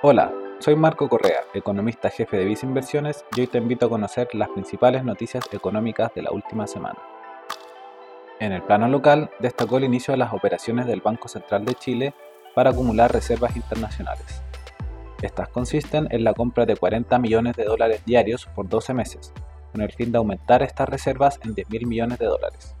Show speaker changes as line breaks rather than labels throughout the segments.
Hola, soy Marco Correa, economista jefe de Visa Inversiones y hoy te invito a conocer las principales noticias económicas de la última semana. En el plano local, destacó el inicio de las operaciones del Banco Central de Chile para acumular reservas internacionales. Estas consisten en la compra de 40 millones de dólares diarios por 12 meses, con el fin de aumentar estas reservas en 10 mil millones de dólares.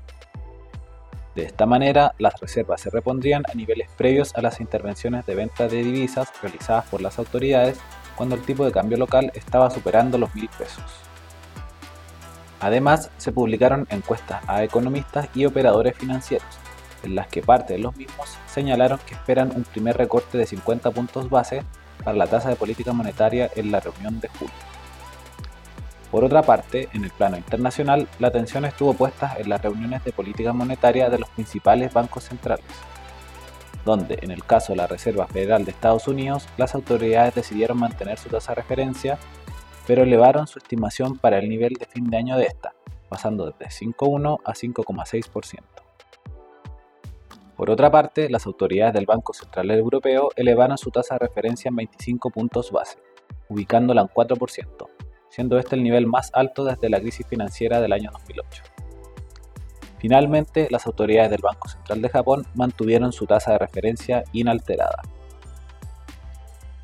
De esta manera, las reservas se repondrían a niveles previos a las intervenciones de venta de divisas realizadas por las autoridades cuando el tipo de cambio local estaba superando los mil pesos. Además, se publicaron encuestas a economistas y operadores financieros, en las que parte de los mismos señalaron que esperan un primer recorte de 50 puntos base para la tasa de política monetaria en la reunión de julio. Por otra parte, en el plano internacional, la atención estuvo puesta en las reuniones de política monetaria de los principales bancos centrales, donde, en el caso de la Reserva Federal de Estados Unidos, las autoridades decidieron mantener su tasa de referencia, pero elevaron su estimación para el nivel de fin de año de esta, pasando desde 5,1 a 5,6%. Por otra parte, las autoridades del Banco Central Europeo elevaron su tasa de referencia en 25 puntos base, ubicándola en 4%, siendo este el nivel más alto desde la crisis financiera del año 2008. Finalmente, las autoridades del Banco Central de Japón mantuvieron su tasa de referencia inalterada.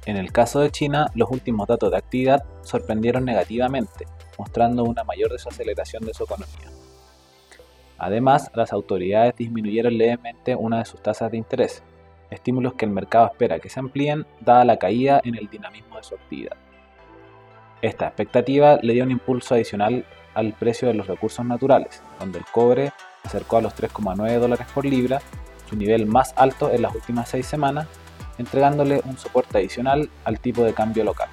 En el caso de China, los últimos datos de actividad sorprendieron negativamente, mostrando una mayor desaceleración de su economía. Además, las autoridades disminuyeron levemente una de sus tasas de interés, estímulos que el mercado espera que se amplíen dada la caída en el dinamismo de su actividad. Esta expectativa le dio un impulso adicional al precio de los recursos naturales, donde el cobre acercó a los 3,9 dólares por libra, su nivel más alto en las últimas seis semanas, entregándole un soporte adicional al tipo de cambio local.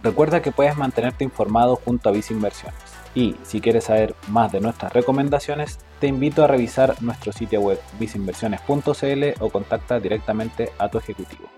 Recuerda que puedes mantenerte informado junto a Visa Inversiones. Y si quieres saber más de nuestras recomendaciones, te invito a revisar nuestro sitio web visinversiones.cl o contacta directamente a tu ejecutivo.